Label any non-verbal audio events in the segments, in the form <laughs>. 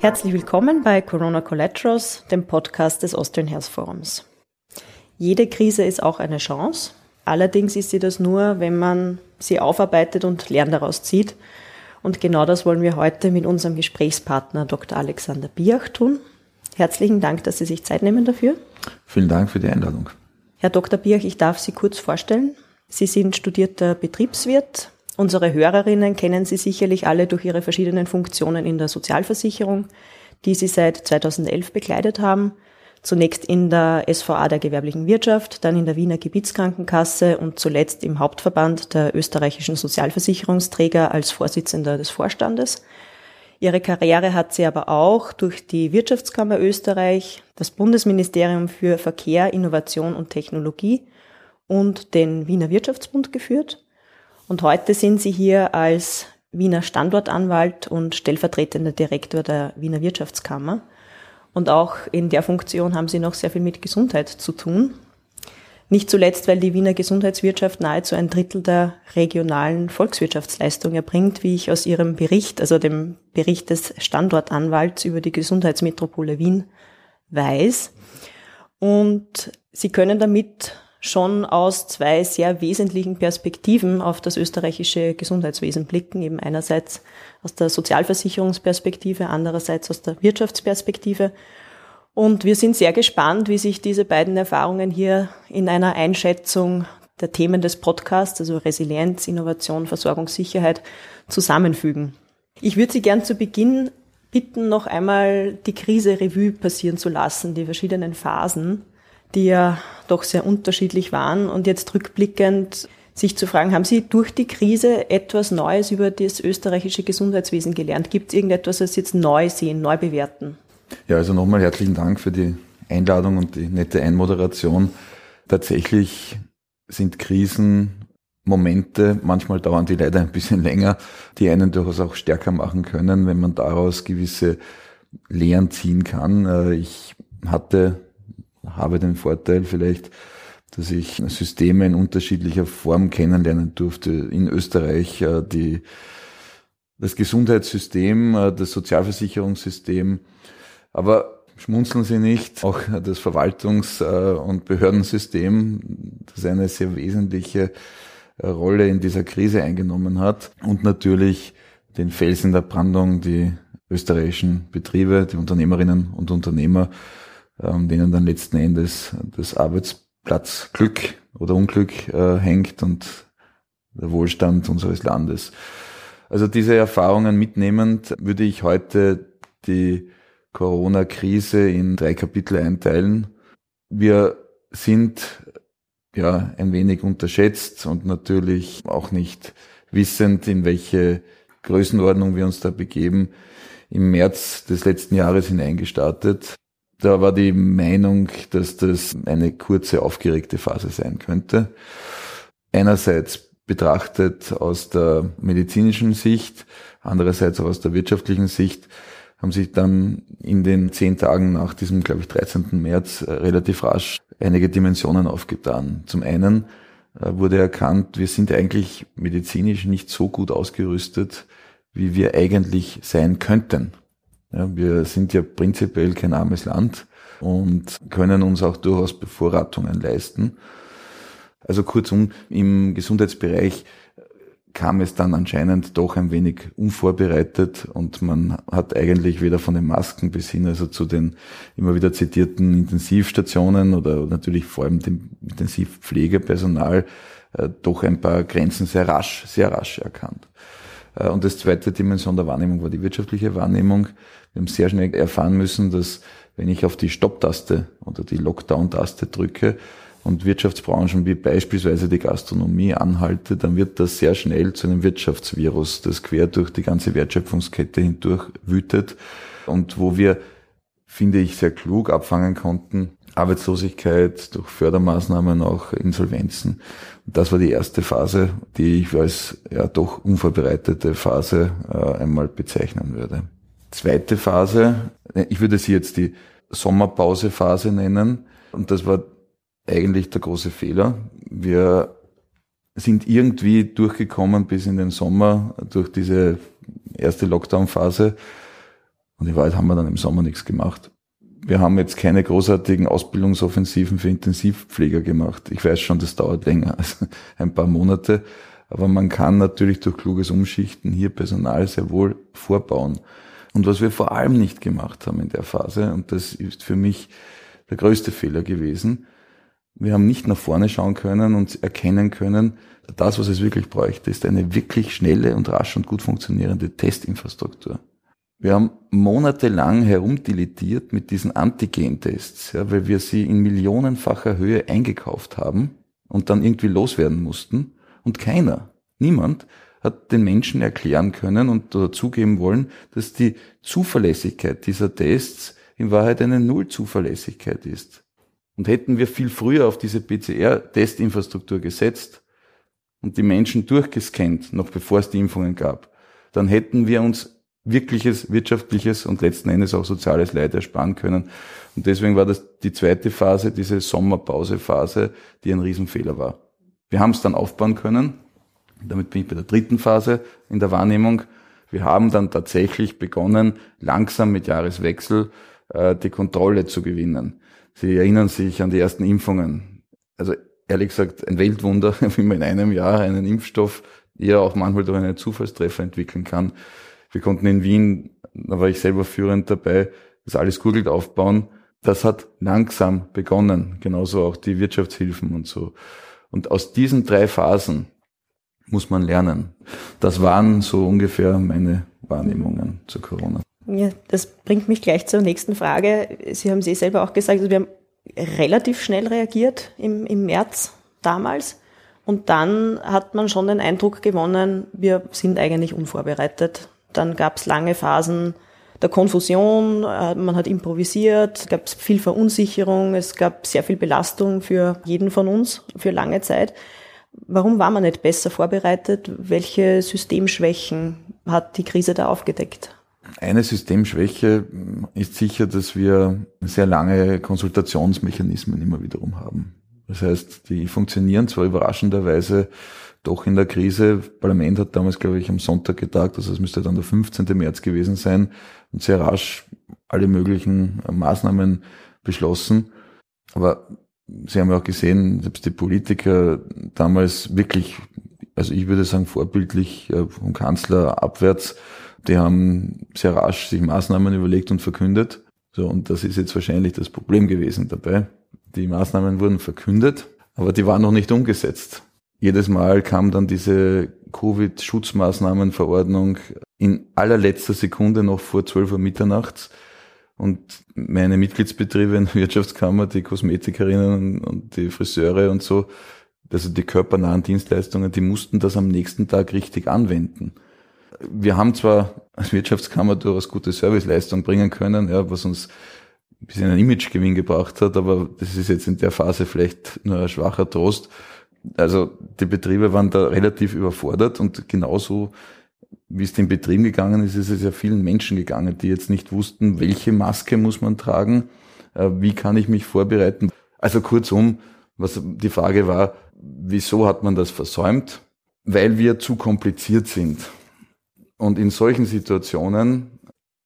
Herzlich willkommen bei Corona Collaterals, dem Podcast des Austrian Health Forums. Jede Krise ist auch eine Chance. Allerdings ist sie das nur, wenn man sie aufarbeitet und Lernen daraus zieht. Und genau das wollen wir heute mit unserem Gesprächspartner Dr. Alexander Biach tun. Herzlichen Dank, dass Sie sich Zeit nehmen dafür. Vielen Dank für die Einladung. Herr Dr. Biach, ich darf Sie kurz vorstellen. Sie sind studierter Betriebswirt, Unsere Hörerinnen kennen Sie sicherlich alle durch Ihre verschiedenen Funktionen in der Sozialversicherung, die Sie seit 2011 bekleidet haben. Zunächst in der SVA der gewerblichen Wirtschaft, dann in der Wiener Gebietskrankenkasse und zuletzt im Hauptverband der österreichischen Sozialversicherungsträger als Vorsitzender des Vorstandes. Ihre Karriere hat sie aber auch durch die Wirtschaftskammer Österreich, das Bundesministerium für Verkehr, Innovation und Technologie und den Wiener Wirtschaftsbund geführt. Und heute sind Sie hier als Wiener Standortanwalt und stellvertretender Direktor der Wiener Wirtschaftskammer. Und auch in der Funktion haben Sie noch sehr viel mit Gesundheit zu tun. Nicht zuletzt, weil die Wiener Gesundheitswirtschaft nahezu ein Drittel der regionalen Volkswirtschaftsleistung erbringt, wie ich aus Ihrem Bericht, also dem Bericht des Standortanwalts über die Gesundheitsmetropole Wien weiß. Und Sie können damit schon aus zwei sehr wesentlichen Perspektiven auf das österreichische Gesundheitswesen blicken. Eben einerseits aus der Sozialversicherungsperspektive, andererseits aus der Wirtschaftsperspektive. Und wir sind sehr gespannt, wie sich diese beiden Erfahrungen hier in einer Einschätzung der Themen des Podcasts, also Resilienz, Innovation, Versorgungssicherheit, zusammenfügen. Ich würde Sie gern zu Beginn bitten, noch einmal die Krise Revue passieren zu lassen, die verschiedenen Phasen die ja doch sehr unterschiedlich waren. Und jetzt rückblickend sich zu fragen, haben Sie durch die Krise etwas Neues über das österreichische Gesundheitswesen gelernt? Gibt es irgendetwas, das Sie jetzt neu sehen, neu bewerten? Ja, also nochmal herzlichen Dank für die Einladung und die nette Einmoderation. Tatsächlich sind Krisen Momente, manchmal dauern die leider ein bisschen länger, die einen durchaus auch stärker machen können, wenn man daraus gewisse Lehren ziehen kann. Äh, ich hatte habe den Vorteil vielleicht, dass ich Systeme in unterschiedlicher Form kennenlernen durfte. In Österreich äh, die, das Gesundheitssystem, äh, das Sozialversicherungssystem, aber schmunzeln Sie nicht, auch das Verwaltungs- äh, und Behördensystem, das eine sehr wesentliche Rolle in dieser Krise eingenommen hat und natürlich den Felsen der Brandung, die österreichischen Betriebe, die Unternehmerinnen und Unternehmer, ähm, denen dann letzten Endes das Arbeitsplatzglück oder Unglück äh, hängt und der Wohlstand unseres Landes. Also diese Erfahrungen mitnehmend würde ich heute die Corona-Krise in drei Kapitel einteilen. Wir sind ja ein wenig unterschätzt und natürlich auch nicht wissend, in welche Größenordnung wir uns da begeben, im März des letzten Jahres hineingestartet. Da war die Meinung, dass das eine kurze, aufgeregte Phase sein könnte. Einerseits betrachtet aus der medizinischen Sicht, andererseits auch aus der wirtschaftlichen Sicht, haben sich dann in den zehn Tagen nach diesem, glaube ich, 13. März äh, relativ rasch einige Dimensionen aufgetan. Zum einen äh, wurde erkannt, wir sind eigentlich medizinisch nicht so gut ausgerüstet, wie wir eigentlich sein könnten. Ja, wir sind ja prinzipiell kein armes Land und können uns auch durchaus Bevorratungen leisten. Also kurzum, im Gesundheitsbereich kam es dann anscheinend doch ein wenig unvorbereitet und man hat eigentlich weder von den Masken bis hin also zu den immer wieder zitierten Intensivstationen oder natürlich vor allem dem Intensivpflegepersonal äh, doch ein paar Grenzen sehr rasch, sehr rasch erkannt. Äh, und das zweite Dimension der Wahrnehmung war die wirtschaftliche Wahrnehmung. Wir haben sehr schnell erfahren müssen, dass wenn ich auf die Stopp-Taste oder die Lockdown-Taste drücke und Wirtschaftsbranchen wie beispielsweise die Gastronomie anhalte, dann wird das sehr schnell zu einem Wirtschaftsvirus, das quer durch die ganze Wertschöpfungskette hindurch wütet und wo wir finde ich, sehr klug abfangen konnten. Arbeitslosigkeit durch Fördermaßnahmen, auch Insolvenzen. Das war die erste Phase, die ich als ja doch unvorbereitete Phase äh, einmal bezeichnen würde. Zweite Phase, ich würde sie jetzt die Sommerpausephase nennen. Und das war eigentlich der große Fehler. Wir sind irgendwie durchgekommen bis in den Sommer durch diese erste Lockdown-Phase. Und in Wahrheit haben wir dann im Sommer nichts gemacht. Wir haben jetzt keine großartigen Ausbildungsoffensiven für Intensivpfleger gemacht. Ich weiß schon, das dauert länger <laughs> als ein paar Monate. Aber man kann natürlich durch kluges Umschichten hier Personal sehr wohl vorbauen. Und was wir vor allem nicht gemacht haben in der Phase, und das ist für mich der größte Fehler gewesen, wir haben nicht nach vorne schauen können und erkennen können, das, was es wirklich bräuchte, ist eine wirklich schnelle und rasch und gut funktionierende Testinfrastruktur. Wir haben monatelang herumdilettiert mit diesen Antigen-Tests, ja, weil wir sie in millionenfacher Höhe eingekauft haben und dann irgendwie loswerden mussten. Und keiner, niemand hat den Menschen erklären können und oder zugeben wollen, dass die Zuverlässigkeit dieser Tests in Wahrheit eine Nullzuverlässigkeit ist. Und hätten wir viel früher auf diese PCR-Testinfrastruktur gesetzt und die Menschen durchgescannt, noch bevor es die Impfungen gab, dann hätten wir uns wirkliches wirtschaftliches und letzten Endes auch soziales Leid ersparen können. Und deswegen war das die zweite Phase, diese Sommerpausephase, die ein Riesenfehler war. Wir haben es dann aufbauen können. Damit bin ich bei der dritten Phase in der Wahrnehmung. Wir haben dann tatsächlich begonnen, langsam mit Jahreswechsel äh, die Kontrolle zu gewinnen. Sie erinnern sich an die ersten Impfungen. Also ehrlich gesagt ein Weltwunder, <laughs> wie man in einem Jahr einen Impfstoff eher auch manchmal durch einen Zufallstreffer entwickeln kann. Wir konnten in Wien, da war ich selber führend dabei, das alles googelt aufbauen. Das hat langsam begonnen, genauso auch die Wirtschaftshilfen und so. Und aus diesen drei Phasen muss man lernen. Das waren so ungefähr meine Wahrnehmungen zu Corona. Ja, das bringt mich gleich zur nächsten Frage. Sie haben es selber auch gesagt, also wir haben relativ schnell reagiert im, im März damals. Und dann hat man schon den Eindruck gewonnen, wir sind eigentlich unvorbereitet. Dann gab es lange Phasen der Konfusion, äh, man hat improvisiert, es gab viel Verunsicherung, es gab sehr viel Belastung für jeden von uns für lange Zeit. Warum war man nicht besser vorbereitet? Welche Systemschwächen hat die Krise da aufgedeckt? Eine Systemschwäche ist sicher, dass wir sehr lange Konsultationsmechanismen immer wiederum haben. Das heißt, die funktionieren zwar überraschenderweise doch in der Krise. Parlament hat damals, glaube ich, am Sonntag getagt, also es müsste dann der 15. März gewesen sein und sehr rasch alle möglichen Maßnahmen beschlossen. Aber Sie haben ja auch gesehen, selbst die Politiker damals wirklich, also ich würde sagen vorbildlich äh, vom Kanzler abwärts, die haben sehr rasch sich Maßnahmen überlegt und verkündet. So, und das ist jetzt wahrscheinlich das Problem gewesen dabei. Die Maßnahmen wurden verkündet, aber die waren noch nicht umgesetzt. Jedes Mal kam dann diese Covid-Schutzmaßnahmenverordnung in allerletzter Sekunde noch vor 12 Uhr mitternachts. Und meine Mitgliedsbetriebe in der <laughs> Wirtschaftskammer, die Kosmetikerinnen und die Friseure und so, also die körpernahen Dienstleistungen, die mussten das am nächsten Tag richtig anwenden wir haben zwar als Wirtschaftskammer durchaus gute Serviceleistung bringen können, ja, was uns ein bisschen einen Imagegewinn gebracht hat, aber das ist jetzt in der Phase vielleicht nur ein schwacher Trost. Also die Betriebe waren da relativ überfordert und genauso wie es den Betrieben gegangen ist, ist es ja vielen Menschen gegangen, die jetzt nicht wussten, welche Maske muss man tragen, äh, wie kann ich mich vorbereiten. Also kurzum, was die Frage war, wieso hat man das versäumt? Weil wir zu kompliziert sind. Und in solchen Situationen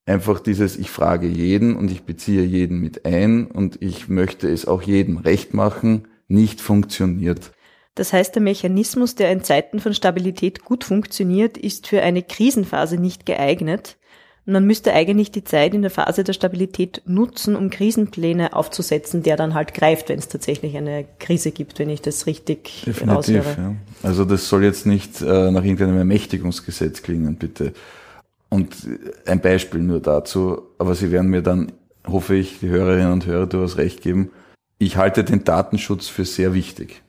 einfach dieses, ich frage jeden und ich beziehe jeden mit ein und ich möchte es auch jedem recht machen, nicht funktioniert. Das heißt, der Mechanismus, der in Zeiten von Stabilität gut funktioniert, ist für eine Krisenphase nicht geeignet. Man müsste eigentlich die Zeit in der Phase der Stabilität nutzen, um Krisenpläne aufzusetzen, der dann halt greift, wenn es tatsächlich eine Krise gibt, wenn ich das richtig Definitiv, Ja. Also das soll jetzt nicht äh, nach irgendeinem Ermächtigungsgesetz klingen, bitte. Und ein Beispiel nur dazu, aber Sie werden mir dann, hoffe ich, die Hörerinnen und Hörer durchaus recht geben. Ich halte den Datenschutz für sehr wichtig,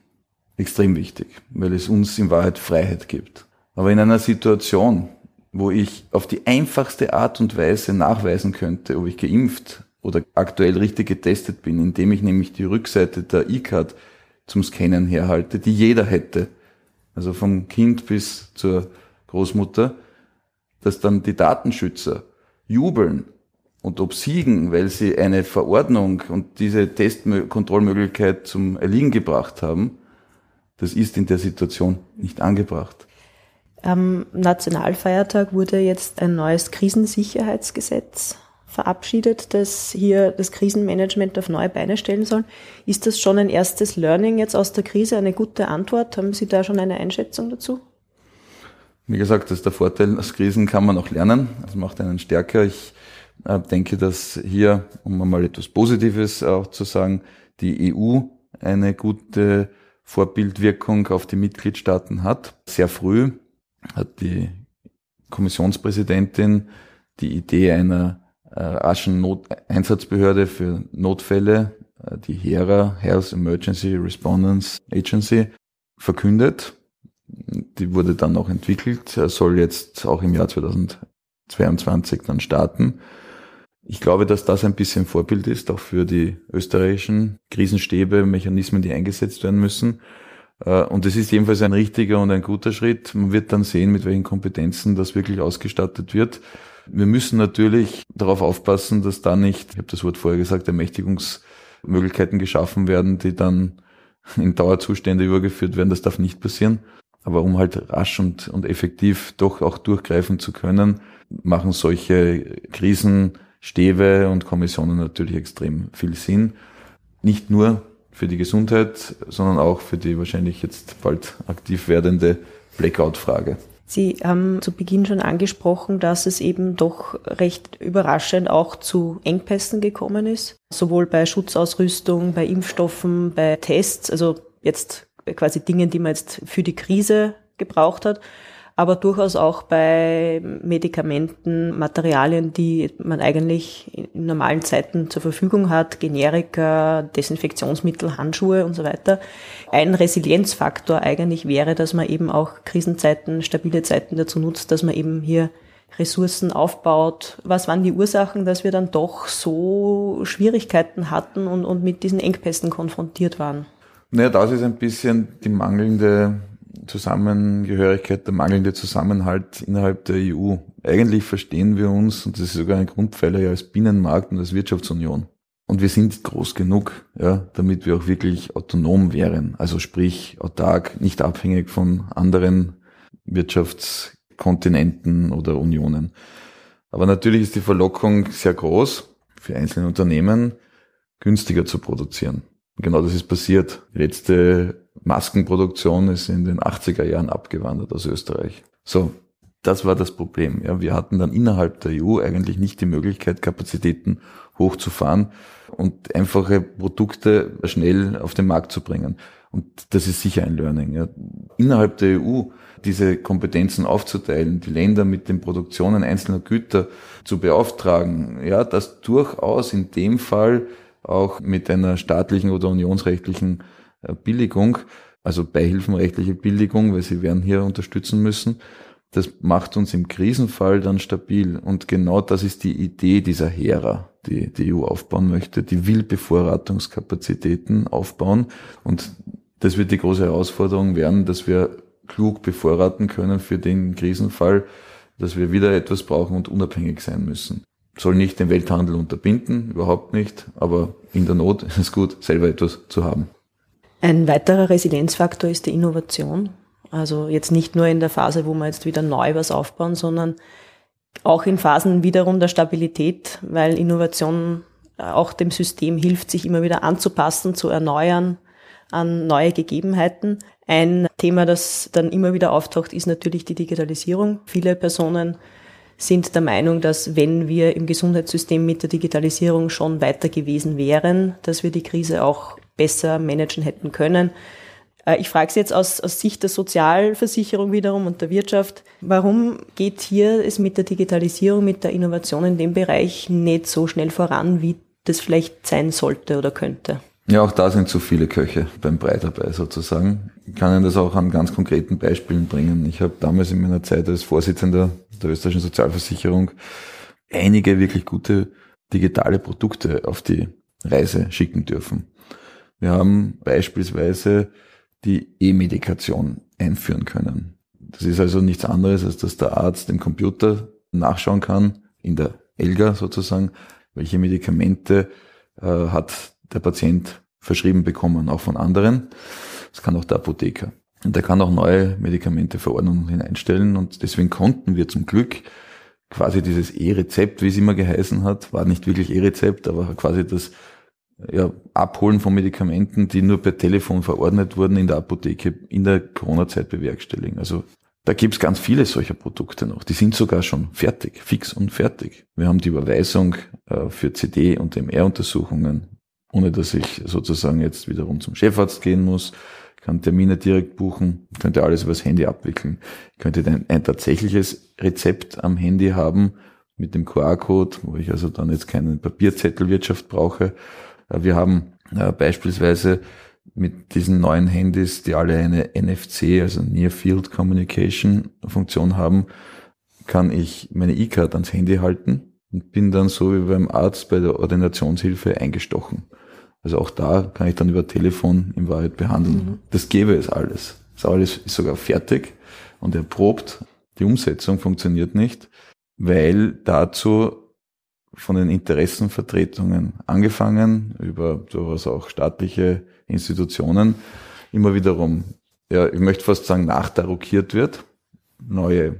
extrem wichtig, weil es uns in Wahrheit Freiheit gibt. Aber in einer Situation, wo ich auf die einfachste Art und Weise nachweisen könnte, ob ich geimpft oder aktuell richtig getestet bin, indem ich nämlich die Rückseite der E-Card zum Scannen herhalte, die jeder hätte, also vom Kind bis zur Großmutter, dass dann die Datenschützer jubeln und obsiegen, weil sie eine Verordnung und diese Testkontrollmöglichkeit zum Erliegen gebracht haben, das ist in der Situation nicht angebracht. Am Nationalfeiertag wurde jetzt ein neues Krisensicherheitsgesetz verabschiedet, das hier das Krisenmanagement auf neue Beine stellen soll. Ist das schon ein erstes Learning jetzt aus der Krise, eine gute Antwort? Haben Sie da schon eine Einschätzung dazu? Wie gesagt, das ist der Vorteil, aus Krisen kann man auch lernen. Das macht einen stärker. Ich äh, denke, dass hier, um mal etwas Positives auch zu sagen, die EU eine gute Vorbildwirkung auf die Mitgliedstaaten hat. Sehr früh hat die Kommissionspräsidentin die Idee einer äh, raschen Not Einsatzbehörde für Notfälle, äh, die HERA, Health Emergency Respondence Agency, verkündet. Die wurde dann auch entwickelt, soll jetzt auch im Jahr 2022 dann starten. Ich glaube, dass das ein bisschen Vorbild ist, auch für die österreichischen Krisenstäbe, Mechanismen, die eingesetzt werden müssen. Äh, und es ist jedenfalls ein richtiger und ein guter Schritt. Man wird dann sehen, mit welchen Kompetenzen das wirklich ausgestattet wird. Wir müssen natürlich darauf aufpassen, dass da nicht, ich habe das Wort vorher gesagt, Ermächtigungsmöglichkeiten geschaffen werden, die dann in Dauerzustände übergeführt werden. Das darf nicht passieren. Aber um halt rasch und, und effektiv doch auch durchgreifen zu können, machen solche Krisenstäbe und Kommissionen natürlich extrem viel Sinn. Nicht nur für die Gesundheit, sondern auch für die wahrscheinlich jetzt bald aktiv werdende Blackout-Frage. Sie haben zu Beginn schon angesprochen, dass es eben doch recht überraschend auch zu Engpässen gekommen ist, sowohl bei Schutzausrüstung, bei Impfstoffen, bei Tests, also jetzt quasi Dingen, die man jetzt für die Krise gebraucht hat, aber durchaus auch bei Medikamenten, Materialien, die man eigentlich in normalen Zeiten zur Verfügung hat, Generika, Desinfektionsmittel, Handschuhe und so weiter. Ein Resilienzfaktor eigentlich wäre, dass man eben auch Krisenzeiten, stabile Zeiten dazu nutzt, dass man eben hier Ressourcen aufbaut. Was waren die Ursachen, dass wir dann doch so Schwierigkeiten hatten und, und mit diesen Engpässen konfrontiert waren? Naja, das ist ein bisschen die mangelnde Zusammengehörigkeit, der mangelnde Zusammenhalt innerhalb der EU. Eigentlich verstehen wir uns, und das ist sogar ein Grundpfeiler ja als Binnenmarkt und als Wirtschaftsunion. Und wir sind groß genug, ja, damit wir auch wirklich autonom wären. Also sprich autark, nicht abhängig von anderen Wirtschaftskontinenten oder Unionen. Aber natürlich ist die Verlockung sehr groß für einzelne Unternehmen, günstiger zu produzieren. Genau das ist passiert. Letzte Maskenproduktion ist in den 80er Jahren abgewandert aus Österreich. So, das war das Problem. Ja, wir hatten dann innerhalb der EU eigentlich nicht die Möglichkeit, Kapazitäten hochzufahren und einfache Produkte schnell auf den Markt zu bringen. Und das ist sicher ein Learning. Ja. Innerhalb der EU diese Kompetenzen aufzuteilen, die Länder mit den Produktionen einzelner Güter zu beauftragen, ja, das durchaus in dem Fall auch mit einer staatlichen oder unionsrechtlichen Billigung, also beihilfenrechtliche Billigung, weil sie werden hier unterstützen müssen. Das macht uns im Krisenfall dann stabil. Und genau das ist die Idee dieser Hera, die die EU aufbauen möchte. Die will Bevorratungskapazitäten aufbauen. Und das wird die große Herausforderung werden, dass wir klug bevorraten können für den Krisenfall, dass wir wieder etwas brauchen und unabhängig sein müssen. Soll nicht den Welthandel unterbinden, überhaupt nicht, aber in der Not ist es gut, selber etwas zu haben. Ein weiterer Resilienzfaktor ist die Innovation. Also jetzt nicht nur in der Phase, wo wir jetzt wieder neu was aufbauen, sondern auch in Phasen wiederum der Stabilität, weil Innovation auch dem System hilft, sich immer wieder anzupassen, zu erneuern an neue Gegebenheiten. Ein Thema, das dann immer wieder auftaucht, ist natürlich die Digitalisierung. Viele Personen sind der Meinung, dass wenn wir im Gesundheitssystem mit der Digitalisierung schon weiter gewesen wären, dass wir die Krise auch besser managen hätten können. Äh, ich frage Sie jetzt aus, aus Sicht der Sozialversicherung wiederum und der Wirtschaft, warum geht hier es mit der Digitalisierung, mit der Innovation in dem Bereich nicht so schnell voran, wie das vielleicht sein sollte oder könnte? Ja, auch da sind zu viele Köche beim Brei dabei sozusagen. Ich kann Ihnen das auch an ganz konkreten Beispielen bringen. Ich habe damals in meiner Zeit als Vorsitzender der österreichischen Sozialversicherung einige wirklich gute digitale Produkte auf die Reise schicken dürfen. Wir haben beispielsweise die E-Medikation einführen können. Das ist also nichts anderes, als dass der Arzt im Computer nachschauen kann, in der ELGA sozusagen, welche Medikamente äh, hat der Patient verschrieben bekommen, auch von anderen. Das kann auch der Apotheker. Und der kann auch neue Medikamente Verordnungen hineinstellen. Und deswegen konnten wir zum Glück quasi dieses E-Rezept, wie es immer geheißen hat, war nicht wirklich E-Rezept, aber quasi das ja, Abholen von Medikamenten, die nur per Telefon verordnet wurden, in der Apotheke in der Corona-Zeit bewerkstelligen. Also da gibt's ganz viele solcher Produkte noch. Die sind sogar schon fertig, fix und fertig. Wir haben die Überweisung äh, für CD- und MR-Untersuchungen, ohne dass ich sozusagen jetzt wiederum zum Chefarzt gehen muss. Ich kann Termine direkt buchen, könnte alles übers Handy abwickeln. Ich könnte ein, ein tatsächliches Rezept am Handy haben mit dem QR-Code, wo ich also dann jetzt keine Papierzettelwirtschaft brauche wir haben äh, beispielsweise mit diesen neuen Handys, die alle eine NFC, also Near Field Communication Funktion haben, kann ich meine E-Card ans Handy halten und bin dann so wie beim Arzt bei der Ordinationshilfe eingestochen. Also auch da kann ich dann über Telefon in Wahrheit behandeln. Mhm. Das gäbe es alles. Das alles ist sogar fertig und erprobt. Die Umsetzung funktioniert nicht, weil dazu von den Interessenvertretungen angefangen, über durchaus auch staatliche Institutionen, immer wiederum, ja, ich möchte fast sagen, nachdarukiert wird, neue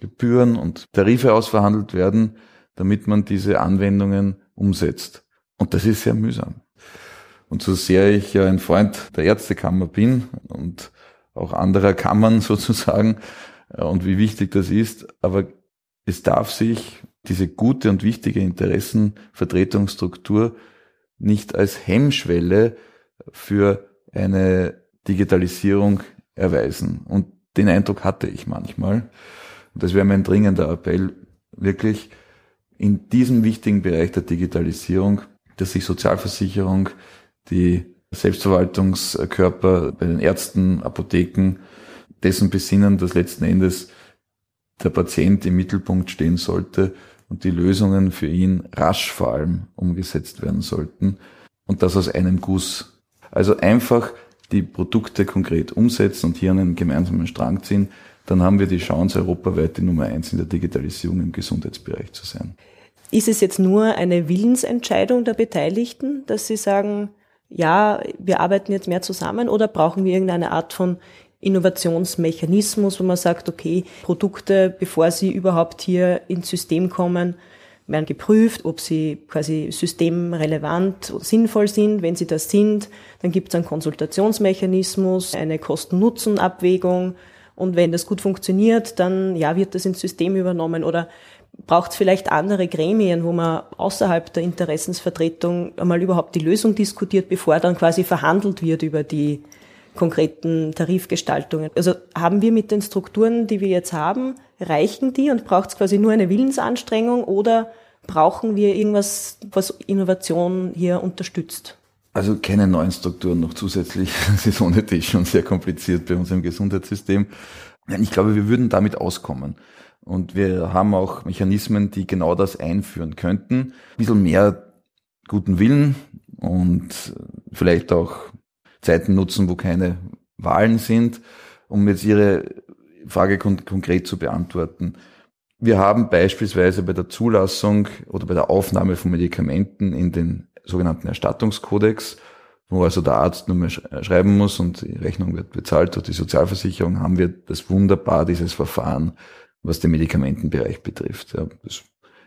Gebühren und Tarife ausverhandelt werden, damit man diese Anwendungen umsetzt. Und das ist sehr mühsam. Und so sehr ich ja ein Freund der Ärztekammer bin und auch anderer Kammern <laughs> sozusagen äh, und wie wichtig das ist, aber es darf sich diese gute und wichtige Interessenvertretungsstruktur nicht als Hemmschwelle für eine Digitalisierung erweisen. Und den Eindruck hatte ich manchmal. Und das wäre mein dringender Appell, wirklich in diesem wichtigen Bereich der Digitalisierung, dass sich Sozialversicherung, die Selbstverwaltungskörper bei den Ärzten, Apotheken dessen besinnen, dass letzten Endes der Patient im Mittelpunkt stehen sollte und die Lösungen für ihn rasch vor allem umgesetzt werden sollten und das aus einem Guss. Also einfach die Produkte konkret umsetzen und hier einen gemeinsamen Strang ziehen, dann haben wir die Chance, europaweit die Nummer eins in der Digitalisierung im Gesundheitsbereich zu sein. Ist es jetzt nur eine Willensentscheidung der Beteiligten, dass sie sagen, ja, wir arbeiten jetzt mehr zusammen oder brauchen wir irgendeine Art von Innovationsmechanismus, wo man sagt, okay, Produkte, bevor sie überhaupt hier ins System kommen, werden geprüft, ob sie quasi systemrelevant und sinnvoll sind. Wenn sie das sind, dann gibt es einen Konsultationsmechanismus, eine Kosten-Nutzen-Abwägung. Und wenn das gut funktioniert, dann ja, wird das ins System übernommen. Oder braucht es vielleicht andere Gremien, wo man außerhalb der Interessensvertretung einmal überhaupt die Lösung diskutiert, bevor dann quasi verhandelt wird über die konkreten Tarifgestaltungen. Also haben wir mit den Strukturen, die wir jetzt haben, reichen die und braucht es quasi nur eine Willensanstrengung oder brauchen wir irgendwas, was Innovation hier unterstützt? Also keine neuen Strukturen noch zusätzlich. <laughs> Das ist ohne dich schon sehr kompliziert bei uns im Gesundheitssystem. Ich glaube, wir würden damit auskommen. Und wir haben auch Mechanismen, die genau das einführen könnten. Ein bisschen mehr guten Willen und vielleicht auch Zeiten nutzen, wo keine Wahlen sind, um jetzt Ihre Frage kon konkret zu beantworten. Wir haben beispielsweise bei der Zulassung oder bei der Aufnahme von Medikamenten in den sogenannten Erstattungskodex, wo also der Arzt nur mehr schreiben muss und die Rechnung wird bezahlt durch die Sozialversicherung, haben wir das wunderbar, dieses Verfahren, was den Medikamentenbereich betrifft. Ja, das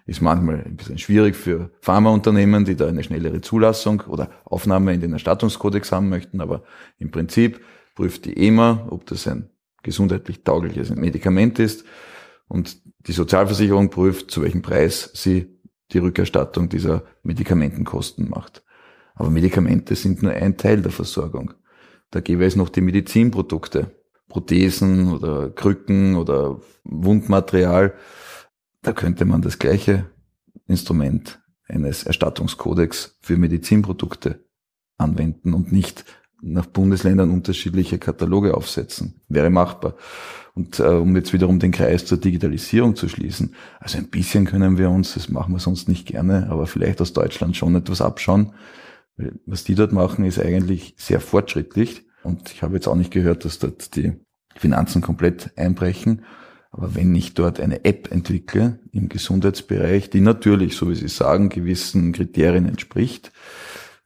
ist manchmal ein bisschen schwierig für Pharmaunternehmen, die da eine schnellere Zulassung oder Aufnahme in den Erstattungskodex haben möchten, aber im Prinzip prüft die EMA, ob das ein gesundheitlich taugliches Medikament ist und die Sozialversicherung prüft, zu welchem Preis sie die Rückerstattung dieser Medikamentenkosten macht. Aber Medikamente sind nur ein Teil der Versorgung. Da gäbe es noch die Medizinprodukte, Prothesen oder Krücken oder Wundmaterial, da könnte man das gleiche Instrument eines Erstattungskodex für Medizinprodukte anwenden und nicht nach Bundesländern unterschiedliche Kataloge aufsetzen. Wäre machbar. Und äh, um jetzt wiederum den Kreis zur Digitalisierung zu schließen, also ein bisschen können wir uns, das machen wir sonst nicht gerne, aber vielleicht aus Deutschland schon etwas abschauen. Was die dort machen, ist eigentlich sehr fortschrittlich. Und ich habe jetzt auch nicht gehört, dass dort die Finanzen komplett einbrechen. Aber wenn ich dort eine App entwickle im Gesundheitsbereich, die natürlich, so wie Sie sagen, gewissen Kriterien entspricht,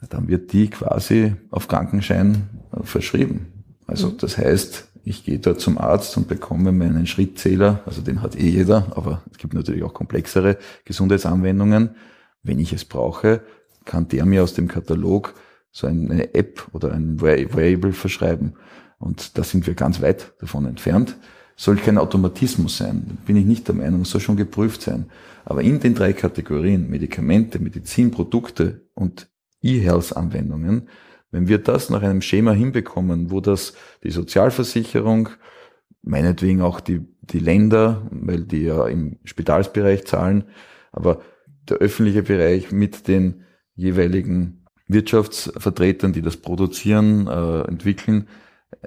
dann wird die quasi auf Krankenschein verschrieben. Also mhm. das heißt, ich gehe dort zum Arzt und bekomme meinen Schrittzähler, also den hat eh jeder, aber es gibt natürlich auch komplexere Gesundheitsanwendungen. Wenn ich es brauche, kann der mir aus dem Katalog so eine App oder ein Variable verschreiben. Und da sind wir ganz weit davon entfernt. Soll kein Automatismus sein, bin ich nicht der Meinung, soll schon geprüft sein. Aber in den drei Kategorien Medikamente, Medizinprodukte und E-Health-Anwendungen, wenn wir das nach einem Schema hinbekommen, wo das die Sozialversicherung, meinetwegen auch die, die Länder, weil die ja im Spitalsbereich zahlen, aber der öffentliche Bereich mit den jeweiligen Wirtschaftsvertretern, die das produzieren, äh, entwickeln,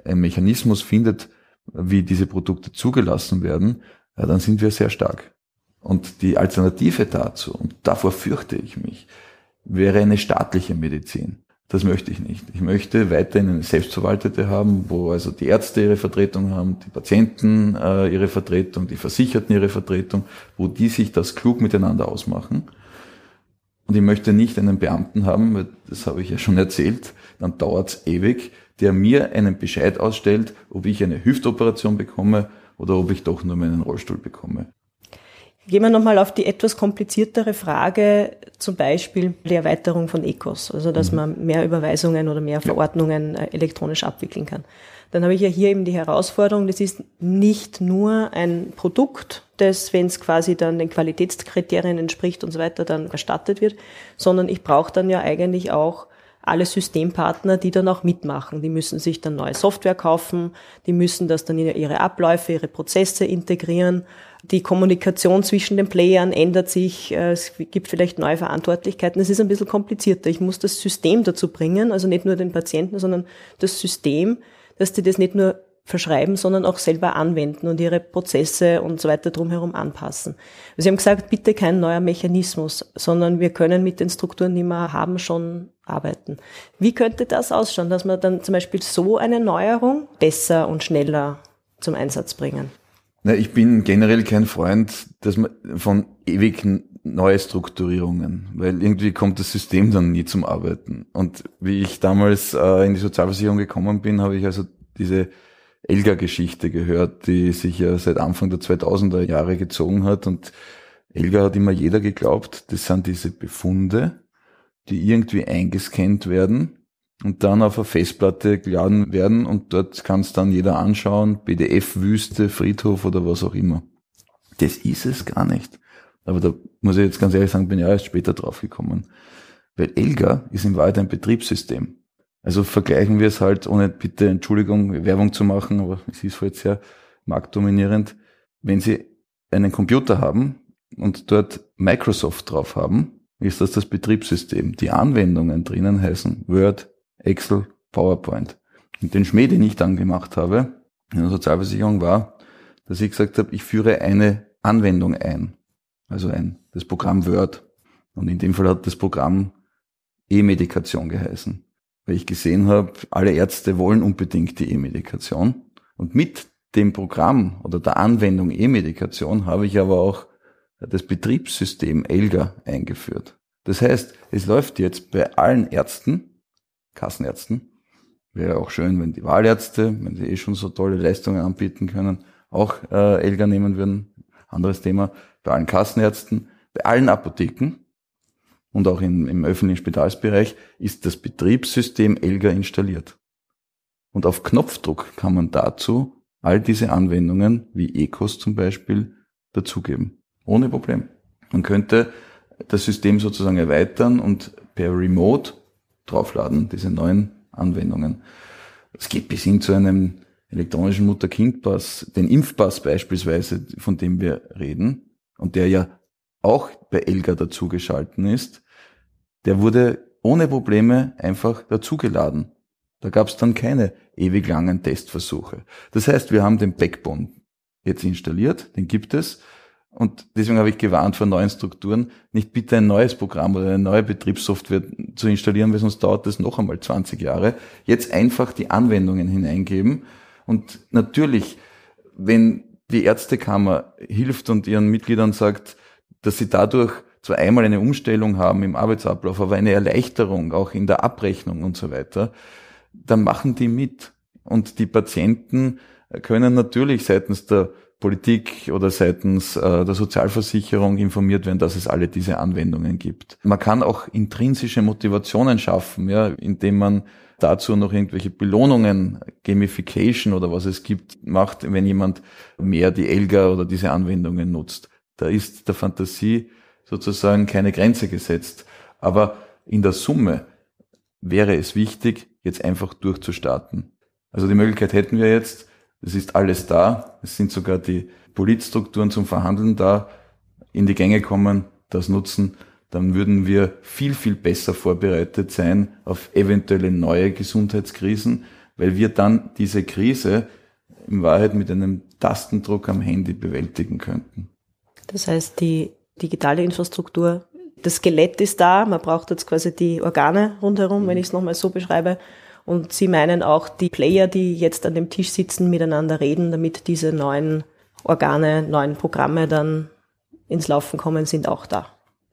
ein Mechanismus findet, wie diese Produkte zugelassen werden, ja, dann sind wir sehr stark. Und die Alternative dazu, und davor fürchte ich mich, wäre eine staatliche Medizin. Das möchte ich nicht. Ich möchte weiterhin eine selbstverwaltete haben, wo also die Ärzte ihre Vertretung haben, die Patienten äh, ihre Vertretung, die Versicherten ihre Vertretung, wo die sich das klug miteinander ausmachen. Und ich möchte nicht einen Beamten haben, weil das habe ich ja schon erzählt, dann dauert es ewig, der mir einen Bescheid ausstellt, ob ich eine Hüftoperation bekomme oder ob ich doch nur meinen Rollstuhl bekomme. Gehen wir nochmal auf die etwas kompliziertere Frage, zum Beispiel die Erweiterung von ECOS, also dass mhm. man mehr Überweisungen oder mehr Verordnungen äh, elektronisch abwickeln kann. Dann habe ich ja hier eben die Herausforderung, das ist nicht nur ein Produkt, das, wenn es quasi dann den Qualitätskriterien entspricht und so weiter, dann erstattet wird, sondern ich brauche dann ja eigentlich auch alle Systempartner, die dann auch mitmachen. Die müssen sich dann neue Software kaufen, die müssen das dann in ihre Abläufe, ihre Prozesse integrieren. Die Kommunikation zwischen den Playern ändert sich, äh, es gibt vielleicht neue Verantwortlichkeiten. Es ist ein bisschen komplizierter. Ich muss das System dazu bringen, also nicht nur den Patienten, sondern das System, dass die das nicht nur verschreiben, sondern auch selber anwenden und ihre Prozesse und so weiter drumherum anpassen. Sie haben gesagt, bitte kein neuer Mechanismus, sondern wir können mit den Strukturen, die wir haben, schon arbeiten. Wie könnte das ausschauen, dass wir dann zum Beispiel so eine Neuerung besser und schneller zum Einsatz bringen? Na, ich bin generell kein Freund dass man von ewigen Neustrukturierungen, weil irgendwie kommt das System dann nie zum Arbeiten. Und wie ich damals äh, in die Sozialversicherung gekommen bin, habe ich also diese Elga-Geschichte gehört, die sich ja seit Anfang der 2000er Jahre gezogen hat. Und Elga hat immer jeder geglaubt, das sind diese Befunde, die irgendwie eingescannt werden und dann auf eine Festplatte geladen werden und dort kann es dann jeder anschauen, PDF-Wüste, Friedhof oder was auch immer. Das ist es gar nicht. Aber da muss ich jetzt ganz ehrlich sagen, bin ich erst später drauf gekommen. Weil Elga ist in Wahrheit ein Betriebssystem. Also vergleichen wir es halt, ohne bitte Entschuldigung, Werbung zu machen, aber es ist halt sehr marktdominierend. Wenn Sie einen Computer haben und dort Microsoft drauf haben, ist das das Betriebssystem. Die Anwendungen drinnen heißen Word, Excel, PowerPoint. Und den Schmäh, den ich dann gemacht habe in der Sozialversicherung war, dass ich gesagt habe, ich führe eine Anwendung ein. Also ein, das Programm Word. Und in dem Fall hat das Programm E-Medikation geheißen weil ich gesehen habe, alle Ärzte wollen unbedingt die E-Medikation. Und mit dem Programm oder der Anwendung E-Medikation habe ich aber auch das Betriebssystem ELGA eingeführt. Das heißt, es läuft jetzt bei allen Ärzten, Kassenärzten, wäre auch schön, wenn die Wahlärzte, wenn sie eh schon so tolle Leistungen anbieten können, auch äh, ELGA nehmen würden. Anderes Thema, bei allen Kassenärzten, bei allen Apotheken, und auch im, im öffentlichen Spitalsbereich ist das Betriebssystem ELGA installiert. Und auf Knopfdruck kann man dazu all diese Anwendungen wie ECOS zum Beispiel dazugeben. Ohne Problem. Man könnte das System sozusagen erweitern und per Remote draufladen, diese neuen Anwendungen. Es geht bis hin zu einem elektronischen Mutter-Kind-Pass, den Impfpass beispielsweise, von dem wir reden, und der ja auch bei Elga dazugeschalten ist, der wurde ohne Probleme einfach dazugeladen. Da gab es dann keine ewig langen Testversuche. Das heißt, wir haben den Backbone jetzt installiert, den gibt es. Und deswegen habe ich gewarnt vor neuen Strukturen, nicht bitte ein neues Programm oder eine neue Betriebssoftware zu installieren, weil sonst dauert das noch einmal 20 Jahre. Jetzt einfach die Anwendungen hineingeben. Und natürlich, wenn die Ärztekammer hilft und ihren Mitgliedern sagt, dass sie dadurch zwar einmal eine Umstellung haben im Arbeitsablauf, aber eine Erleichterung auch in der Abrechnung und so weiter, dann machen die mit. Und die Patienten können natürlich seitens der Politik oder seitens äh, der Sozialversicherung informiert werden, dass es alle diese Anwendungen gibt. Man kann auch intrinsische Motivationen schaffen, ja, indem man dazu noch irgendwelche Belohnungen, Gamification oder was es gibt, macht, wenn jemand mehr die Elga oder diese Anwendungen nutzt. Da ist der Fantasie sozusagen keine Grenze gesetzt. Aber in der Summe wäre es wichtig, jetzt einfach durchzustarten. Also die Möglichkeit hätten wir jetzt, es ist alles da. Es sind sogar die Politstrukturen zum Verhandeln da, in die Gänge kommen, das nutzen. Dann würden wir viel, viel besser vorbereitet sein auf eventuelle neue Gesundheitskrisen, weil wir dann diese Krise in Wahrheit mit einem Tastendruck am Handy bewältigen könnten. Das heißt, die digitale Infrastruktur, das Skelett ist da, man braucht jetzt quasi die Organe rundherum, wenn ich es nochmal so beschreibe, und Sie meinen auch, die Player, die jetzt an dem Tisch sitzen, miteinander reden, damit diese neuen Organe, neuen Programme dann ins Laufen kommen, sind auch da.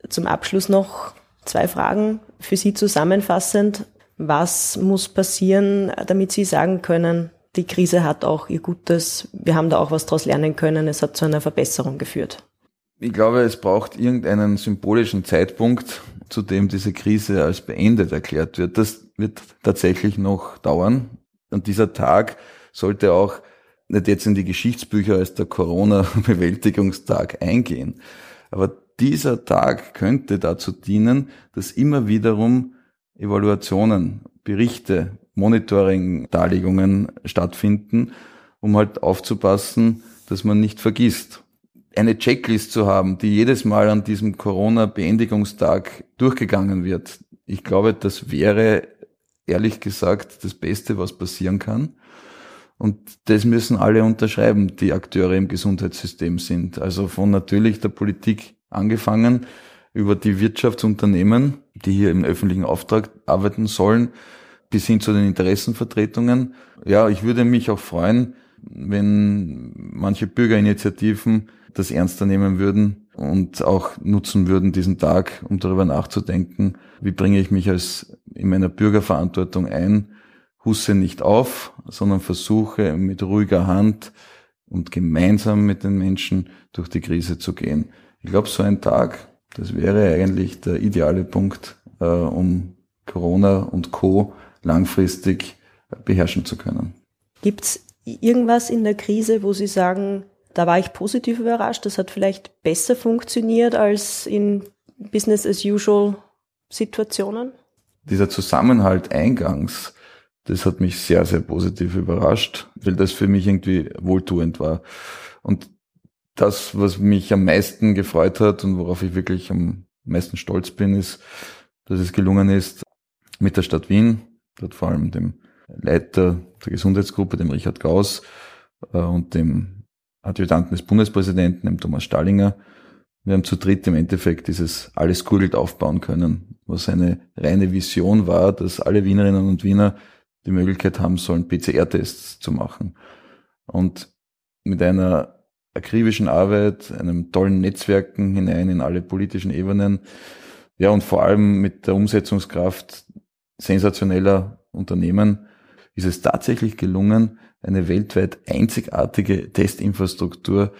Zum Abschluss noch zwei Fragen für Sie zusammenfassend. Was muss passieren, damit Sie sagen können, die Krise hat auch ihr Gutes, wir haben da auch was daraus lernen können, es hat zu einer Verbesserung geführt? Ich glaube, es braucht irgendeinen symbolischen Zeitpunkt, zu dem diese Krise als beendet erklärt wird. Das wird tatsächlich noch dauern. Und dieser Tag sollte auch nicht jetzt in die Geschichtsbücher als der Corona-Bewältigungstag eingehen. Aber dieser Tag könnte dazu dienen, dass immer wiederum Evaluationen, Berichte, Monitoring-Darlegungen stattfinden, um halt aufzupassen, dass man nicht vergisst. Eine Checklist zu haben, die jedes Mal an diesem Corona-Beendigungstag durchgegangen wird. Ich glaube, das wäre ehrlich gesagt das Beste, was passieren kann. Und das müssen alle unterschreiben, die Akteure im Gesundheitssystem sind. Also von natürlich der Politik angefangen, über die Wirtschaftsunternehmen, die hier im öffentlichen Auftrag arbeiten sollen, bis hin zu den Interessenvertretungen. Ja, ich würde mich auch freuen, wenn manche Bürgerinitiativen das ernster nehmen würden und auch nutzen würden diesen Tag, um darüber nachzudenken, wie bringe ich mich als in meiner Bürgerverantwortung ein, husse nicht auf, sondern versuche mit ruhiger Hand und gemeinsam mit den Menschen durch die Krise zu gehen. Ich glaube, so ein Tag, das wäre eigentlich der ideale Punkt, äh, um Corona und Co. langfristig beherrschen zu können. Gibt's irgendwas in der Krise, wo Sie sagen, da war ich positiv überrascht, das hat vielleicht besser funktioniert als in Business as usual Situationen? Dieser Zusammenhalt eingangs, das hat mich sehr, sehr positiv überrascht, weil das für mich irgendwie wohltuend war. Und das, was mich am meisten gefreut hat und worauf ich wirklich am meisten stolz bin, ist, dass es gelungen ist, mit der Stadt Wien, dort vor allem dem Leiter der Gesundheitsgruppe, dem Richard Gauss äh, und dem Adjutanten des Bundespräsidenten, dem Thomas Stallinger, wir haben zu dritt im Endeffekt dieses alles googelt aufbauen können, was eine reine Vision war, dass alle Wienerinnen und Wiener die Möglichkeit haben sollen, PCR-Tests zu machen. Und mit einer akribischen Arbeit, einem tollen Netzwerken hinein in alle politischen Ebenen, ja, und vor allem mit der Umsetzungskraft sensationeller Unternehmen ist es tatsächlich gelungen, eine weltweit einzigartige Testinfrastruktur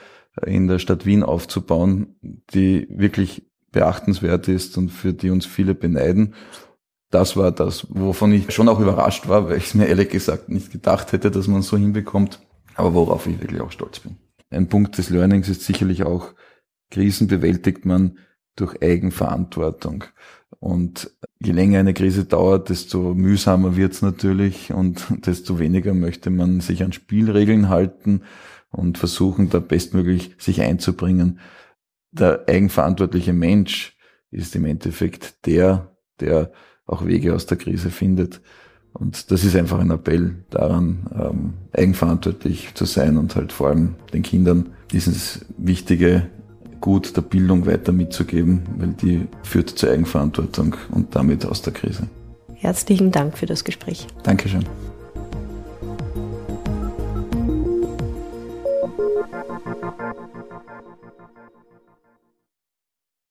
in der Stadt Wien aufzubauen, die wirklich beachtenswert ist und für die uns viele beneiden. Das war das, wovon ich schon auch überrascht war, weil ich es mir ehrlich gesagt nicht gedacht hätte, dass man so hinbekommt, aber worauf ich wirklich auch stolz bin. Ein Punkt des Learnings ist sicherlich auch, Krisen bewältigt man durch Eigenverantwortung. Und je länger eine Krise dauert, desto mühsamer wird's natürlich und <laughs> desto weniger möchte man sich an Spielregeln halten und versuchen, da bestmöglich sich einzubringen. Der eigenverantwortliche Mensch ist im Endeffekt der, der auch Wege aus der Krise findet. Und das ist einfach ein Appell daran, ähm, eigenverantwortlich zu sein und halt vor allem den Kindern dieses wichtige Gut der Bildung weiter mitzugeben, weil die führt zur Eigenverantwortung und damit aus der Krise. Herzlichen Dank für das Gespräch. Dankeschön.